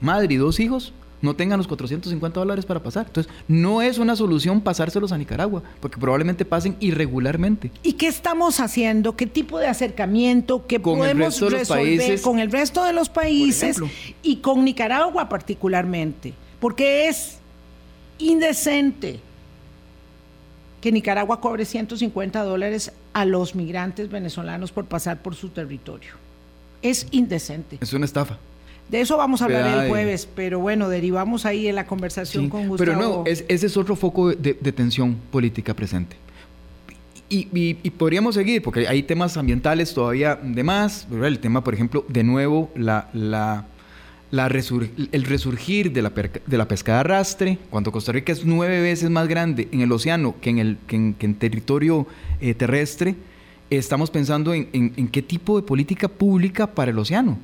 madre y dos hijos, no tengan los 450 dólares para pasar. Entonces, no es una solución pasárselos a Nicaragua, porque probablemente pasen irregularmente. ¿Y qué estamos haciendo? ¿Qué tipo de acercamiento? ¿Qué con podemos resolver países, con el resto de los países y con Nicaragua particularmente? Porque es indecente que Nicaragua cobre 150 dólares a los migrantes venezolanos por pasar por su territorio. Es indecente. Es una estafa. De eso vamos a hablar el jueves, pero bueno, derivamos ahí en la conversación sí, con Gustavo. Pero no, es, ese es otro foco de, de tensión política presente. Y, y, y, podríamos seguir, porque hay temas ambientales todavía de más. El tema, por ejemplo, de nuevo, la, la, la resur el resurgir de la, de la pesca de arrastre, cuando Costa Rica es nueve veces más grande en el océano que en, el, que en, que en territorio eh, terrestre, estamos pensando en, en, en qué tipo de política pública para el océano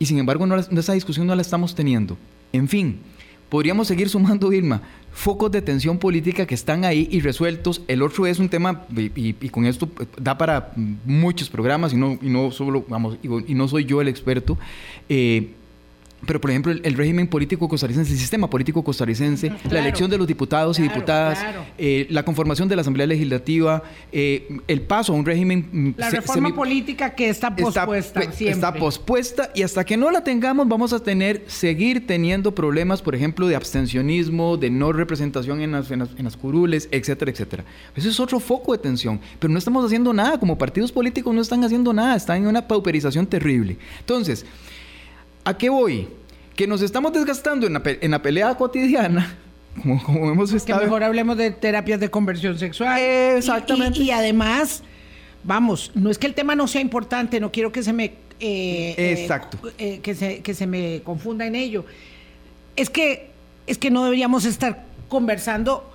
y sin embargo no, esa discusión no la estamos teniendo. En fin, podríamos seguir sumando, Irma, focos de tensión política que están ahí y resueltos. El otro es un tema, y, con esto da para muchos programas, y no, no, solo, vamos, y, no soy yo el experto. Eh, pero, por ejemplo, el, el, régimen político costarricense, el sistema político costarricense, claro, la elección de los diputados claro, y diputadas, claro. eh, la conformación de la Asamblea Legislativa, eh, el paso a un régimen... La se, reforma semi, política que está pospuesta está, siempre. Está pospuesta y hasta que no la tengamos vamos a tener, seguir teniendo problemas, por ejemplo, de abstencionismo, de no representación en las, en las, en las curules, etcétera, etcétera. Ese es otro foco de tensión, pero no estamos haciendo nada, como partidos políticos no están haciendo nada, están en una pauperización terrible. Entonces... ¿A qué voy? Que nos estamos desgastando en la, pe en la pelea cotidiana. Como, como hemos estado. Que mejor hablemos de terapias de conversión sexual. Exactamente. Y, y, y, además, vamos, no es que el tema no sea importante, no quiero que se me. Eh, Exacto. Eh, que, se, que se me confunda en ello. Es que, es que no deberíamos estar conversando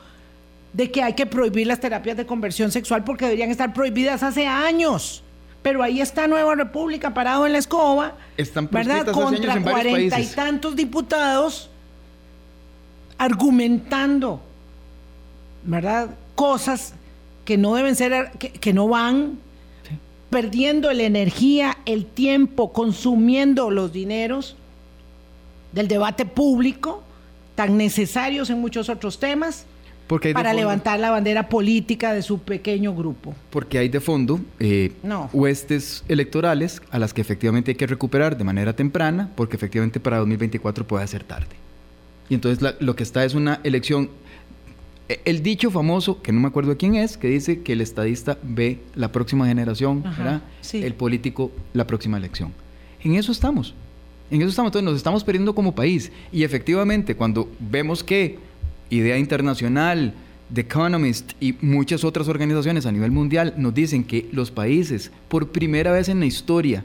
de que hay que prohibir las terapias de conversión sexual porque deberían estar prohibidas hace años pero ahí está Nueva República parado en la escoba, Están ¿verdad? Contra cuarenta y tantos diputados argumentando, ¿verdad? Cosas que no deben ser, que, que no van, sí. perdiendo la energía, el tiempo, consumiendo los dineros del debate público, tan necesarios en muchos otros temas. Para levantar la bandera política de su pequeño grupo. Porque hay de fondo eh, huestes electorales a las que efectivamente hay que recuperar de manera temprana, porque efectivamente para 2024 puede ser tarde. Y entonces lo que está es una elección. E, el dicho famoso, que no me acuerdo de quién es, que dice que el estadista ve la próxima generación, ¿verdad? el político la próxima elección. En eso estamos. En eso estamos. Entonces nos estamos perdiendo como país. Y efectivamente, cuando vemos que Idea Internacional, The Economist y muchas otras organizaciones a nivel mundial nos dicen que los países, por primera vez en la historia,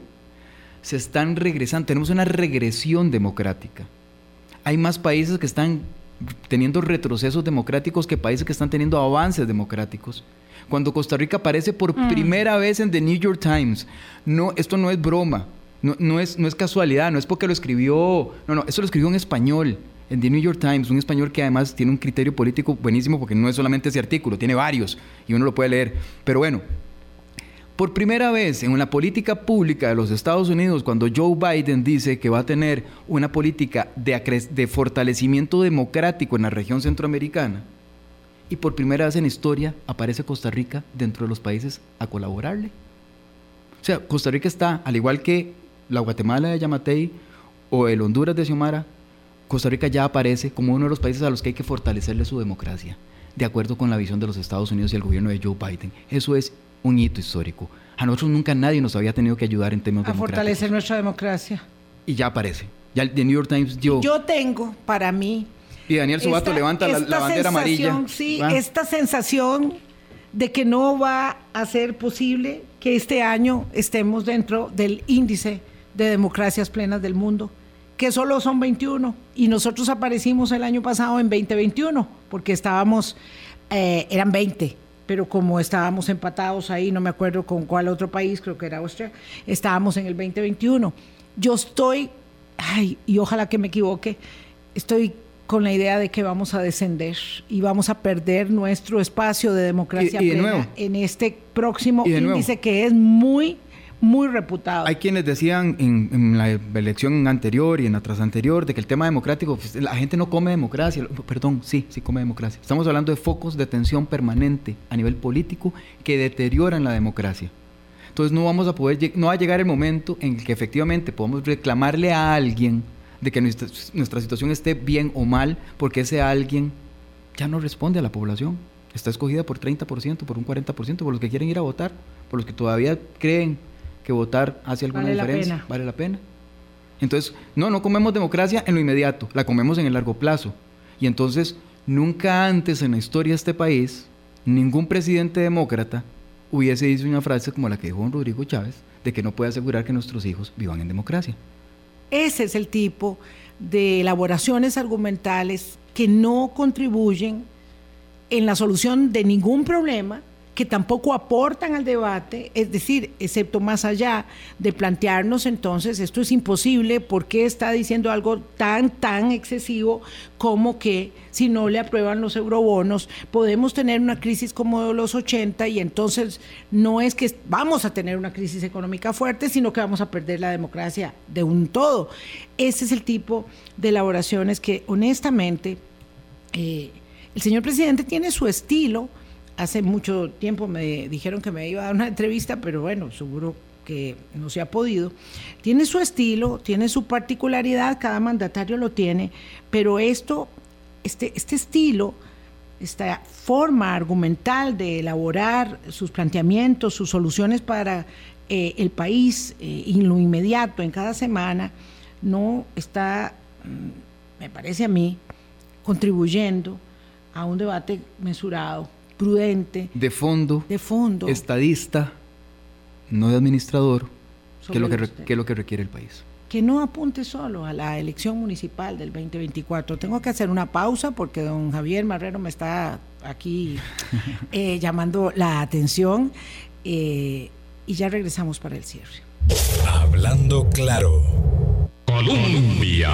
se están regresando. Tenemos una regresión democrática. Hay más países que están teniendo retrocesos democráticos que países que están teniendo avances democráticos. Cuando Costa Rica aparece por mm. primera vez en The New York Times, no, esto no es broma, no, no, es, no es casualidad, no es porque lo escribió, no, no, eso lo escribió en español en The New York Times, un español que además tiene un criterio político buenísimo porque no es solamente ese artículo, tiene varios y uno lo puede leer. Pero bueno, por primera vez en la política pública de los Estados Unidos, cuando Joe Biden dice que va a tener una política de, de fortalecimiento democrático en la región centroamericana, y por primera vez en historia aparece Costa Rica dentro de los países a colaborarle. O sea, Costa Rica está, al igual que la Guatemala de Yamatei o el Honduras de Xiomara, Costa Rica ya aparece como uno de los países a los que hay que fortalecerle su democracia, de acuerdo con la visión de los Estados Unidos y el gobierno de Joe Biden. Eso es un hito histórico. A nosotros nunca nadie nos había tenido que ayudar en temas a fortalecer nuestra democracia. Y ya aparece. Ya el New York Times dio... Yo tengo para mí... Y Daniel Subato levanta la, bandera amarilla. Sí, esta sensación de que no va a ser posible que este año estemos dentro del índice de democracias plenas del mundo que solo son 21 y nosotros aparecimos el año pasado en 2021 porque estábamos, eh, eran 20, pero como estábamos empatados ahí, no me acuerdo con cuál otro país, creo que era Austria, estábamos en el 2021. Yo estoy, ay, y ojalá que me equivoque, estoy con la idea de que vamos a descender y vamos a perder nuestro espacio de democracia plena en este próximo índice que es muy muy reputado. Hay quienes decían en, la elección anterior y en la tras anterior de que el tema democrático, pues, la gente no come democracia. Perdón, sí, sí come democracia. Estamos hablando de focos de tensión permanente a nivel político que deterioran la democracia. Entonces no vamos a poder, no va a llegar el momento en el que efectivamente podamos reclamarle a alguien de que nuestra, nuestra situación esté bien o mal, porque ese alguien ya no responde a la población. Está escogida por 30%, por un 40%, por los que quieren ir a votar, por los que todavía creen que votar hace alguna diferencia. Vale la pena. Entonces, no, no comemos democracia en lo inmediato, la comemos en el largo plazo. Y entonces, nunca antes en la historia de este país, ningún presidente demócrata hubiese dicho una frase como la que dijo don Rodrigo Chávez, de que no puede asegurar que nuestros hijos vivan en democracia. Ese es el tipo de elaboraciones argumentales que no contribuyen en la solución de ningún problema que tampoco aportan al debate, es decir, excepto más allá de plantearnos entonces esto es imposible, ¿por qué está diciendo algo tan, tan excesivo como que si no le aprueban los eurobonos podemos tener una crisis como los 80 y entonces no es que vamos a tener una crisis económica fuerte, sino que vamos a perder la democracia de un todo? Ese es el tipo de elaboraciones que honestamente eh, el señor presidente tiene su estilo, hace mucho tiempo me dijeron que me iba a dar una entrevista, pero bueno, seguro que no se ha podido. Tiene su estilo, tiene su particularidad, cada mandatario lo tiene, pero esto, este, este estilo, esta forma argumental de elaborar sus planteamientos, sus soluciones para eh, el país eh, en lo inmediato, en cada semana, no está, mm, me parece a mí, contribuyendo a un debate mesurado prudente. De fondo. De fondo. Estadista, no de administrador, que es, lo que, que lo que requiere el país. Que no apunte solo a la elección municipal del 2024. Tengo que hacer una pausa porque don Javier Marrero me está aquí eh, llamando la atención eh, y ya regresamos para el cierre. Hablando claro. Colombia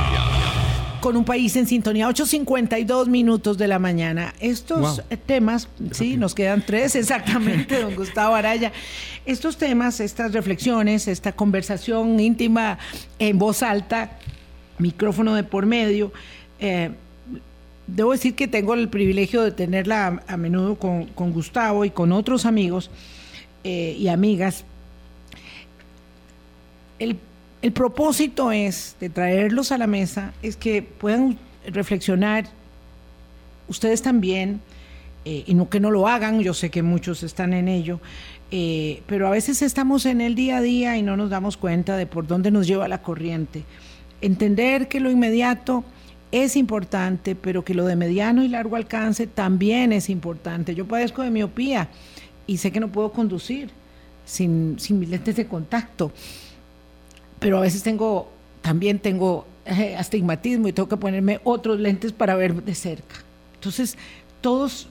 con un país en sintonía, 8.52 minutos de la mañana. Estos temas, sí, nos quedan tres exactamente, don Gustavo Araya. Estos temas, estas reflexiones, esta conversación íntima en voz alta, micrófono de por medio, eh, debo decir que tengo el privilegio de tenerla a, menudo con, Gustavo y con otros amigos eh, y amigas. El, propósito es de traerlos a la mesa, es que puedan reflexionar ustedes también, eh, y no que no lo hagan, yo sé que muchos están en ello, eh, pero a veces estamos en el día a día y no nos damos cuenta de por dónde nos lleva la corriente. Entender que lo inmediato es importante, pero que lo de mediano y largo alcance también es importante. Yo padezco de miopía y sé que no puedo conducir sin, sin mis lentes de contacto, pero a veces tengo, también tengo eh, astigmatismo y tengo que ponerme otros lentes para ver de cerca. Entonces, todos,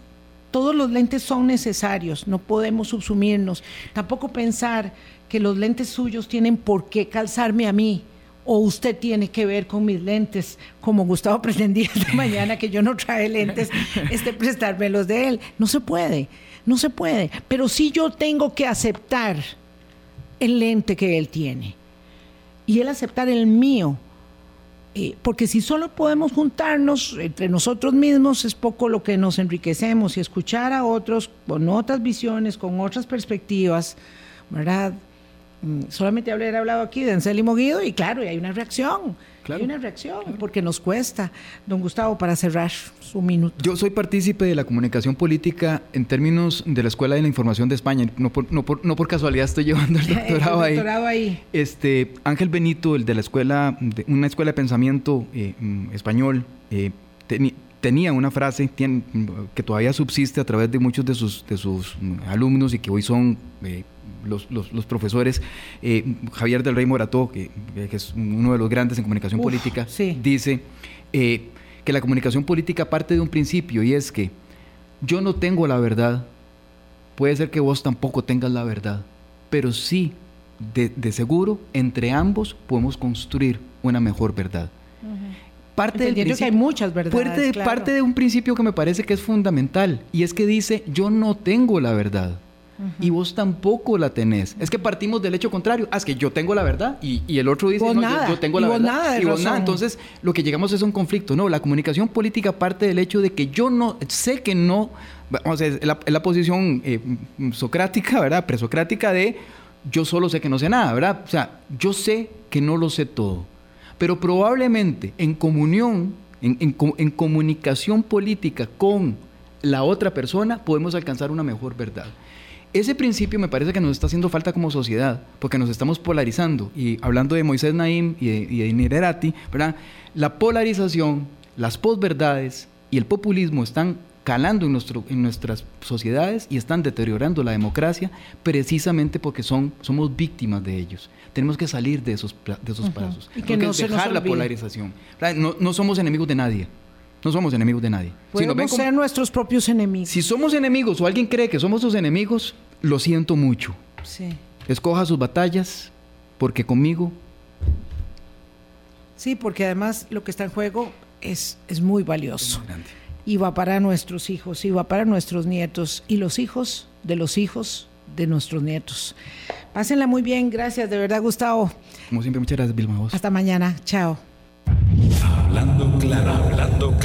todos los lentes son necesarios, no podemos subsumirnos. Tampoco pensar que los lentes suyos tienen por qué calzarme a mí o usted tiene que ver con mis lentes, como Gustavo pretendía esta mañana que yo no trae lentes, este prestarme los de él. No se puede, no se puede. Pero sí yo tengo que aceptar el lente que él tiene y él aceptar el mío. Eh, porque si solo podemos juntarnos entre nosotros mismos es poco lo que nos enriquecemos y escuchar a otros con otras visiones, con otras perspectivas, ¿verdad? Mm, solamente haber hablado aquí de Anselmo Guido y claro, y hay una reacción. Hay una reacción, porque nos cuesta. Don Gustavo, para cerrar su minuto. Yo soy partícipe de la comunicación política en términos de la Escuela de la Información de España. No por, no por, casualidad estoy llevando el doctorado, el doctorado ahí. Este, Ángel Benito, el de la escuela, de una escuela de pensamiento eh, mm, español, eh, tenía una frase que todavía subsiste a través de muchos de sus, de sus mm, alumnos y que hoy son eh, los, los, profesores, eh, Javier del Rey Morató, que, es uno de los grandes en comunicación política, dice eh, que la comunicación política parte de un principio y es que yo no tengo la verdad, puede ser que vos tampoco tengas la verdad, pero sí, de, seguro, entre ambos podemos construir una mejor verdad. Parte del que hay muchas verdades. parte de un principio que me parece que es fundamental y es que dice, yo no tengo la verdad y vos tampoco la tenés. Es que partimos del hecho contrario. Ah, es que yo tengo la verdad y, el otro dice, no, Yo, tengo la verdad. y vos nada. Entonces, lo que llegamos es un conflicto. No, la comunicación política parte del hecho de que yo no sé que no. Vamos a la, la posición eh, socrática, ¿verdad? Presocrática de yo solo sé que no sé nada, ¿verdad? O sea, yo sé que no lo sé todo. Pero probablemente en comunión, en, en comunicación política con la otra persona, podemos alcanzar una mejor verdad. Ese principio me parece que nos está haciendo falta como sociedad, porque nos estamos polarizando. Y hablando de Moisés Naim y de, y de ¿verdad? La polarización, las posverdades y el populismo están calando en, nuestro, en nuestras sociedades y están deteriorando la democracia precisamente porque son, somos víctimas de ellos. Tenemos que salir de esos, de esos pasos. Y que no dejar la polarización. No, no somos enemigos de nadie. No somos enemigos de nadie. Podemos ser nuestros propios enemigos. Si somos enemigos o alguien cree que somos sus enemigos, lo siento mucho. Sí. Escoja sus batallas, porque conmigo. Sí, porque además lo que está en juego es, es muy valioso. y va para nuestros hijos, y va para nuestros nietos, y los hijos de los hijos de nuestros nietos. Pásenla muy bien, gracias, de verdad, Gustavo. Como siempre, muchas gracias, Vilma. Hasta mañana, chao. Hablando claro, hablando claro.